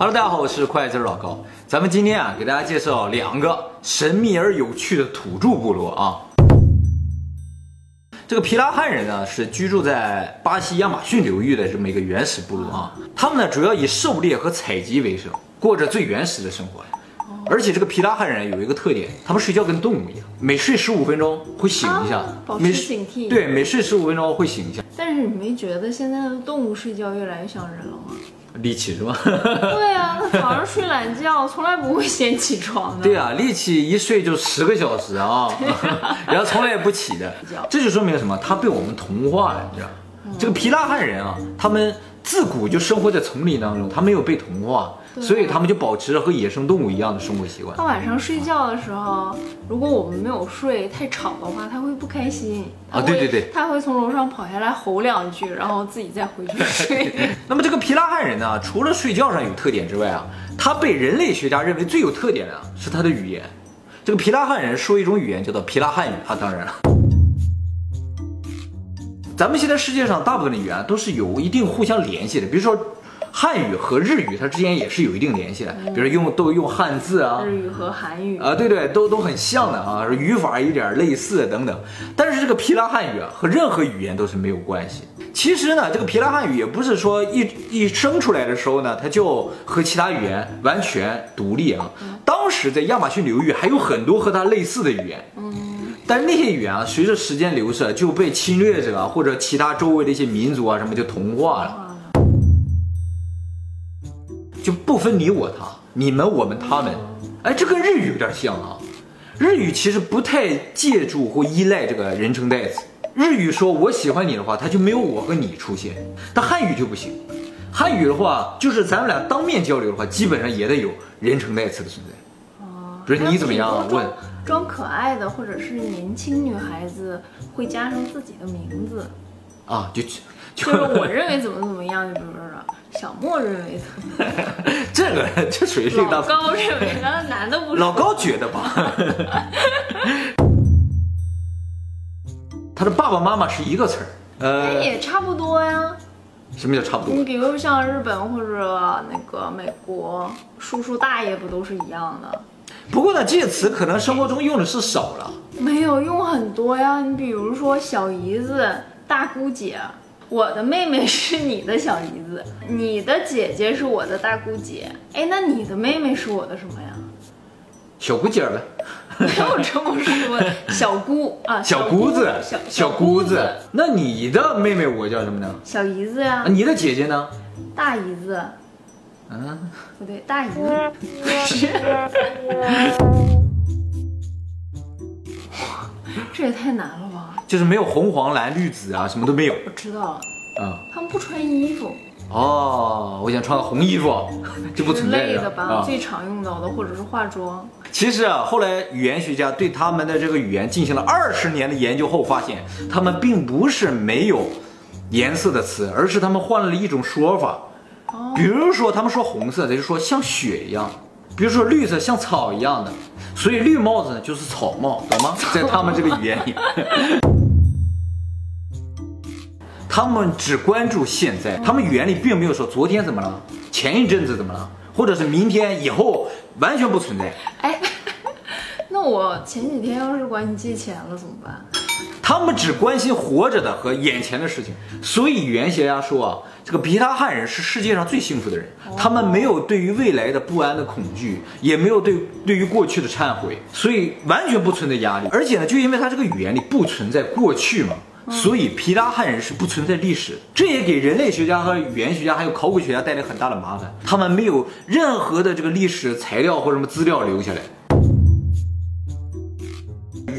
Hello，大家好，我是快字老高。咱们今天啊，给大家介绍两个神秘而有趣的土著部落啊。这个皮拉汉人呢，是居住在巴西亚马逊流域的这么一个原始部落啊。他们呢，主要以狩猎和采集为生，过着最原始的生活。而且这个皮拉汉人有一个特点，他们睡觉跟动物一样，每睡十五分钟会醒一下，保持每警惕对，每睡十五分钟会醒一下，但是你没觉得现在的动物睡觉越来越像人了吗？力气是吧？对啊，他 早上睡懒觉，从来不会先起床的。对啊，力气一睡就十个小时啊，然后从来也不起的，这就说明什么？他被我们同化了，你知道？这个皮拉汉人啊，他们自古就生活在丛林当中，他没有被同化，所以他们就保持着和野生动物一样的生活习惯它。晚上睡觉的时候，如果我们没有睡太吵的话，它会不开心。啊对对对它会从楼上跑下来吼两句，然后自己再回去睡。那么这个皮拉汉人呢，除了睡觉上有特点之外啊，他被人类学家认为最有特点的啊是他的语言。这个皮拉汉人说一种语言叫做皮拉汉语啊，当然了。咱们现在世界上大部分的语言都是有一定互相联系的，比如说汉语和日语，它之间也是有一定联系的，比如用都用汉字啊，日语和韩语，啊，对对，都都很像的啊，语法有点类似等等。但是这个皮拉汉语啊，和任何语言都是没有关系。其实呢，这个皮拉汉语也不是说一一生出来的时候呢，它就和其他语言完全独立啊。当时在亚马逊流域还有很多和它类似的语言，但是那些语言啊，随着时间流逝就被侵略者啊或者其他周围的一些民族啊什么就同化了。就不分你我他，你们我们他们，哎，这跟日语有点像啊。日语其实不太借助或依赖这个人称代词。日语说我喜欢你的话，它就没有我和你出现。但汉语就不行，汉语的话，就是咱们俩当面交流的话，基本上也得有人称代词的存在。比如你怎么样啊问装装可爱的，或者是年轻女孩子会加上自己的名字，啊，就就就是我认为怎么怎么样，就比如说小莫认为怎么样，这个这属于另老高认为，然后男的不是。老高觉得吧，他的爸爸妈妈是一个词儿。哎，呃，也差不多呀。什么叫差不多你？比如像日本或者那个美国，叔叔大爷不都是一样的？不过呢，这些词可能生活中用的是少了。没有用很多呀。你比如说小姨子、大姑姐，我的妹妹是你的小姨子，你的姐姐是我的大姑姐。哎，那你的妹妹是我的什么呀？小姑姐儿呗，没有这么说，小姑啊，小姑子，小小姑子。那你的妹妹我叫什么呢？小姨子呀啊，，你的姐姐呢？大姨子，嗯，不对，大姨子是。这也太难了吧！就是没有红黄蓝绿紫啊，什么都没有我知道了，啊。他们不穿衣服哦，我想穿个红衣服，这不之存在类的吧？啊。最常用到的，或者是化妆。其实啊，后来语言学家对他们的这个语言进行了二十年的研究后，发现他们并不是没有颜色的词，而是他们换了一种说法。哦比如说，他们说红色，他就说像雪一样；比如说绿色像草一样的，所以绿帽子呢就是草帽，懂吗？在他们这个语言里，他们只关注现在，他们语言里并没有说昨天怎么了，前一阵子怎么了，或者是明天以后，完全不存在。哎，那我前几天要是管你借钱了怎么办？他们只关心活着的和眼前的事情，所以语言学家说啊，这个皮拉汉人是世界上最幸福的人。他们没有对于未来的不安的恐惧，也没有对对于过去的忏悔，所以完全不存在压力。而且呢，就因为他这个语言里不存在过去嘛，所以皮拉汉人是不存在历史。这也给人类学家和语言学家还有考古学家带来很大的麻烦，他们没有任何的这个历史材料或什么资料留下来。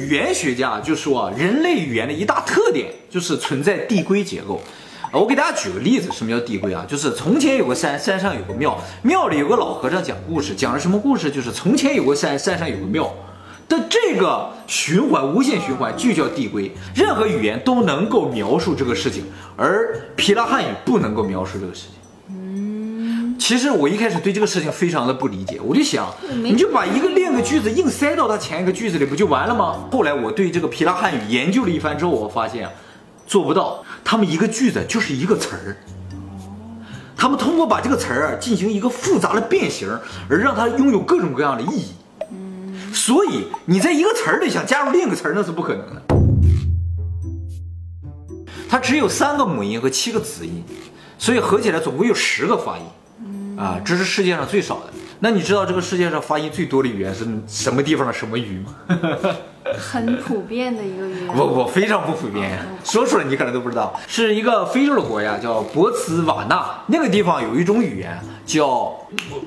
语言学家就说啊，人类语言的一大特点就是存在递归结构。我给大家举个例子，什么叫递归啊？就是从前有个山，山上有个庙，庙里有个老和尚讲故事，讲了什么故事？就是从前有个山，山上有个庙。的这个循环，无限循环就叫递归。任何语言都能够描述这个事情，而皮拉汉语不能够描述这个事情。其实我一开始对这个事情非常的不理解，我就想，你就把一个练个句子硬塞到它前一个句子里，不就完了吗？后来我对这个皮拉汉语研究了一番之后，我发现啊，做不到，他们一个句子就是一个词儿。他们通过把这个词儿啊进行一个复杂的变形，而让它拥有各种各样的意义。所以你在一个词儿里想加入另一个词儿，那是不可能的。它只有三个母音和七个子音，所以合起来总共有十个发音。啊，这是世界上最少的。那你知道这个世界上发音最多的语言是什么地方的什么语吗？很普遍的一个语言。不不，非常不普遍。说出来你可能都不知道，是一个非洲的国家叫博茨瓦纳，那个地方有一种语言叫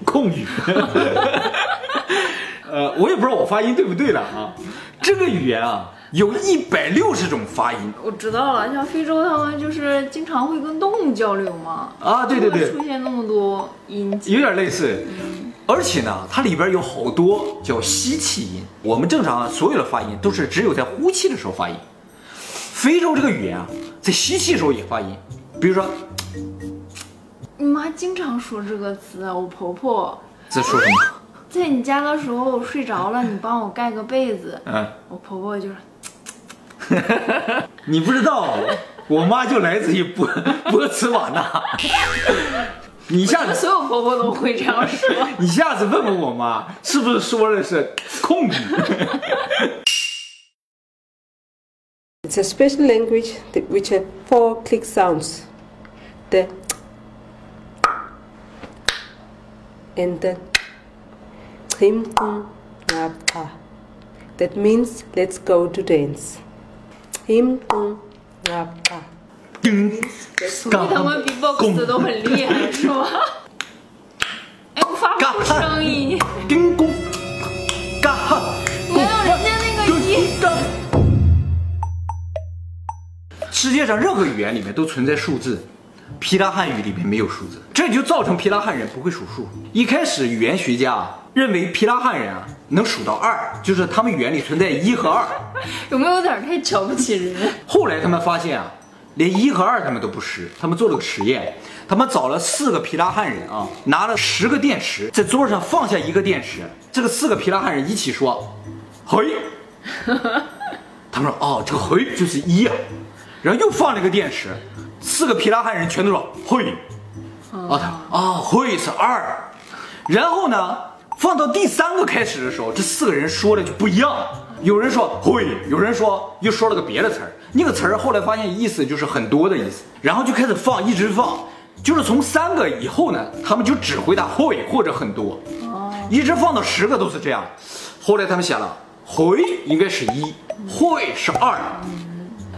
控语。呃，我也不知道我发音对不对了啊。这个语言啊，有一百六十种发音。我知道了，像非洲他们就是经常会跟动物交流嘛。啊，对对对，出现那么多音节，有点类似。而且呢，它里边有好多叫吸气音。我们正常所有的发音都是只有在呼气的时候发音。非洲这个语言啊，在吸气的时候也发音。比如说，你妈经常说这个词。我婆婆在说什么？在你家的时候我睡着了，你帮我盖个被子。嗯，我婆婆就是。你不知道，我妈就来自于波波茨瓦纳。你下次所有婆婆都会这样说。你下次问问我妈，是不是说的是控制？It's a special language that which have four click sounds. The and the him That means let's go to dance. Him 所以他们比 box 都很厉害，是吗？哎，我发不出声音。叮咚，嘎哈，没有人家那个音。世界上任何语言里面都存在数字，皮拉汉语里面没有数字，这就造成皮拉汉人不会数数。一开始语言学家认为皮拉汉人啊能数到二，就是他们语言里存在一和二。有没有点太瞧不起人？后来他们发现啊。连一和二他们都不识，他们做了个实验，他们找了四个皮拉汉人啊，拿了十个电池，在桌上放下一个电池，这个四个皮拉汉人一起说，嘿，他们说哦，这个嘿就是一啊，然后又放了一个电池，四个皮拉汉人全都说嘿，啊他啊嘿是二，然后呢，放到第三个开始的时候，这四个人说的就不一样。有人说会，有人说又说了个别的词儿，那个词儿后来发现意思就是很多的意思，然后就开始放，一直放，就是从三个以后呢，他们就只回答会或者很多，哦，一直放到十个都是这样，后来他们想了，会应该是一，会是二，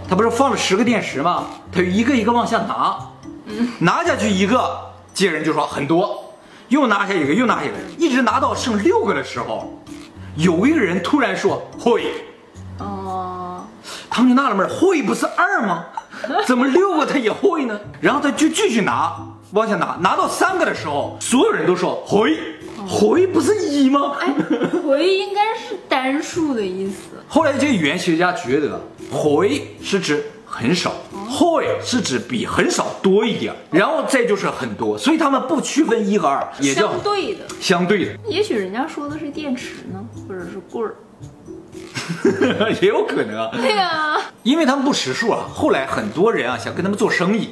他不是放了十个电池吗？他就一个一个往下拿，拿下去一个，接人就说很多，又拿下一个，又拿下一个，一直拿到剩六个的时候。有一个人突然说会，哦，他们就纳了闷，会不是二吗？怎么六个他也会呢？然后他就继续拿，往下拿，拿到三个的时候，所有人都说回，回不是一吗？哎，回应该是单数的意思。后来这些语言学家觉得，回是指很少，会是指比很少多一点，然后再就是很多，所以他们不区分一和二，也叫相对的，相对的。也许人家说的是电池呢。或者是棍儿，也有可能啊。对啊，因为他们不识数啊。后来很多人啊想跟他们做生意，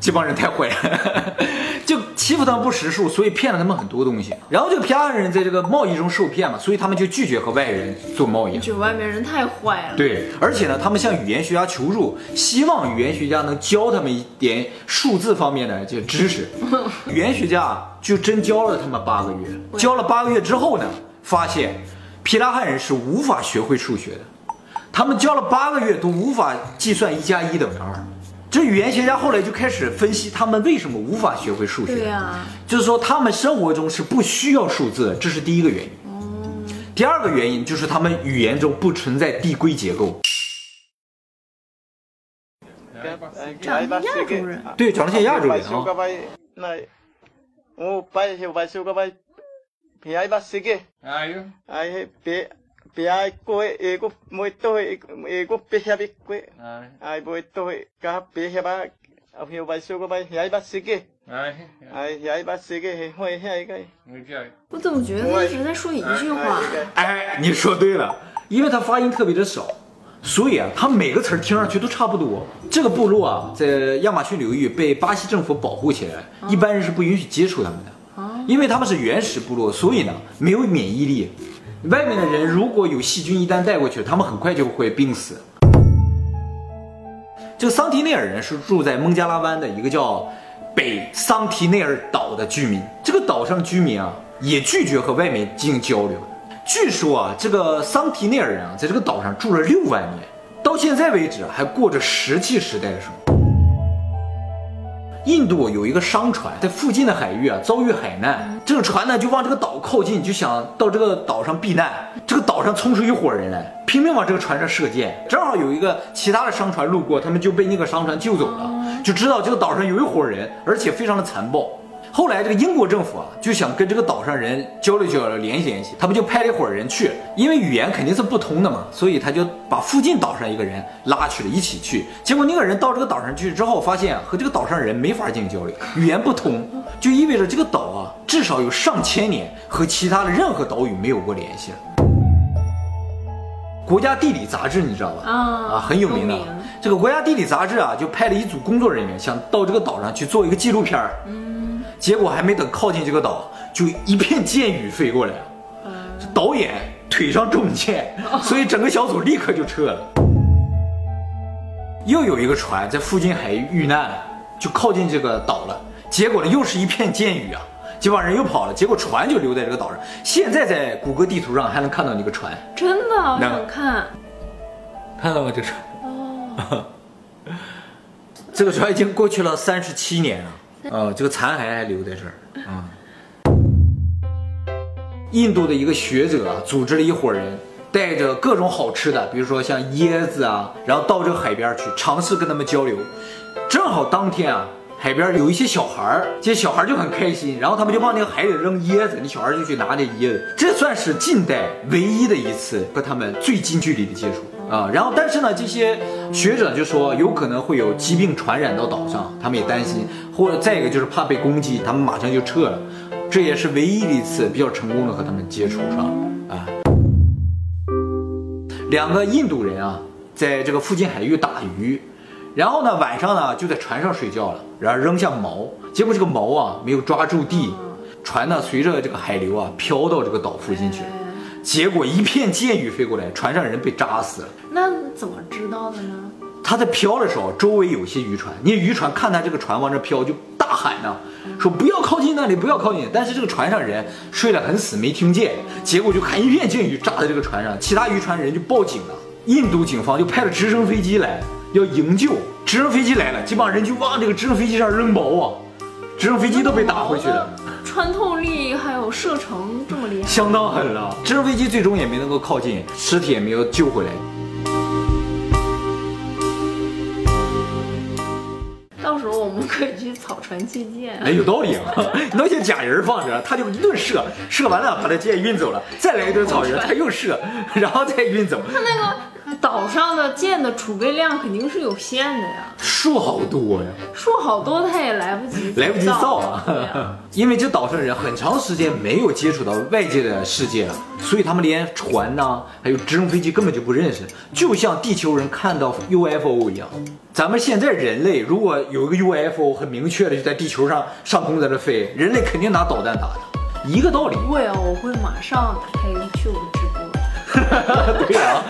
这帮人太坏了，就欺负他们不识数，所以骗了他们很多东西。然后这个皮拉人在这个贸易中受骗嘛，所以他们就拒绝和外人做贸易。就外面人太坏了。对，而且呢，他们向语言学家求助，希望语言学家能教他们一点数字方面的这知识。语言学家就真教了他们八个月，教了八个月之后呢？发现，皮拉汉人是无法学会数学的，他们教了八个月都无法计算一加一等于二。这语言学家后来就开始分析他们为什么无法学会数学。对呀，就是说他们生活中是不需要数字，这是第一个原因。哦。第二个原因就是他们语言中不存在递归结构。长得亚洲人。对，长得像亚洲人啊。我怎么觉得他一直在说一句话？哎，你说对了，因为他发音特别的少。所以啊，他每个词儿听上去都差不多。这个部落啊，在亚马逊流域被巴西政府保护起来，一般人是不允许接触他们的，因为他们是原始部落，所以呢没有免疫力。外面的人如果有细菌一旦带过去，他们很快就会病死。这个桑提内尔人是住在孟加拉湾的一个叫北桑提内尔岛的居民，这个岛上居民啊也拒绝和外面进行交流。据说啊，这个桑提内尔人啊，在这个岛上住了六万年，到现在为止还过着石器时代的生活。印度有一个商船在附近的海域啊遭遇海难，这个船呢就往这个岛靠近，就想到这个岛上避难。这个岛上冲出一伙人来，拼命往这个船上射箭。正好有一个其他的商船路过，他们就被那个商船救走了，就知道这个岛上有一伙人，而且非常的残暴。后来这个英国政府啊，就想跟这个岛上人交流交流，联系联系，他不就派了一伙人去，因为语言肯定是不通的嘛，所以他就把附近岛上一个人拉去了，一起去。结果那个人到这个岛上去之后，发现和这个岛上人没法进行交流，语言不通，就意味着这个岛啊，至少有上千年和其他的任何岛屿没有过联系了。国家地理杂志你知道吧？啊很有名的。这个国家地理杂志啊，就派了一组工作人员，想到这个岛上去做一个纪录片儿。结果还没等靠近这个岛，就一片箭雨飞过来了。导演腿上中箭，所以整个小组立刻就撤了。又有一个船在附近海域遇难，就靠近这个岛了。结果呢，又是一片箭雨啊，这帮人又跑了。结果船就留在这个岛上。现在在谷歌地图上还能看到那个船，真的，我想看。看到吗？这船。哦。这个船已经过去了三十七年了。呃，这个残骸还留在这儿啊。印度的一个学者组织了一伙人，带着各种好吃的，比如说像椰子啊，然后到这个海边去尝试跟他们交流。正好当天啊，海边有一些小孩儿，这些小孩就很开心，然后他们就往那个海里扔椰子，那小孩就去拿那椰子。这算是近代唯一的一次和他们最近距离的接触。啊，然后但是呢，这些学者就说有可能会有疾病传染到岛上，他们也担心，或者再一个就是怕被攻击，他们马上就撤了。这也是唯一的一次比较成功的和他们接触上啊。两个印度人啊，在这个附近海域打鱼，然后呢晚上呢就在船上睡觉了，然后扔下锚，结果这个锚啊没有抓住地，船呢随着这个海流啊飘到这个岛附近去了。结果一片箭雨飞过来，船上人被扎死了。那怎么知道的呢？他在飘的时候，周围有些渔船，那渔船看他这个船往这飘，就大喊呢，说不要靠近那里，不要靠近。但是这个船上人睡得很死，没听见。结果就看一片箭雨炸在这个船上，其他渔船人就报警了。印度警方就派了直升飞机来要营救。直升飞机来了，这帮人就往这个直升飞机上扔包啊，直升飞机都被打回去了。穿透力还有射程这么厉害，相当狠了。直升飞机最终也没能够靠近，尸体也没有救回来。到时候我们可以去草船借箭。哎，有道理啊！那些假人放着，他就一顿射，射完了把他箭运走了，再来一顿草人，他又射，然后再运走。他那个。岛上的舰的储备量肯定是有限的呀，树好多呀，树好多他也来不及，来不及造啊，因为这岛上人很长时间没有接触到外界的世界了，所以他们连船呐，还有直升飞机根本就不认识，就像地球人看到 UFO 一样。咱们现在人类如果有一个 UFO 很明确的就在地球上上空在这飞，人类肯定拿导弹打的，一个道理。会啊，我会马上打开 YouTube 直播。对啊。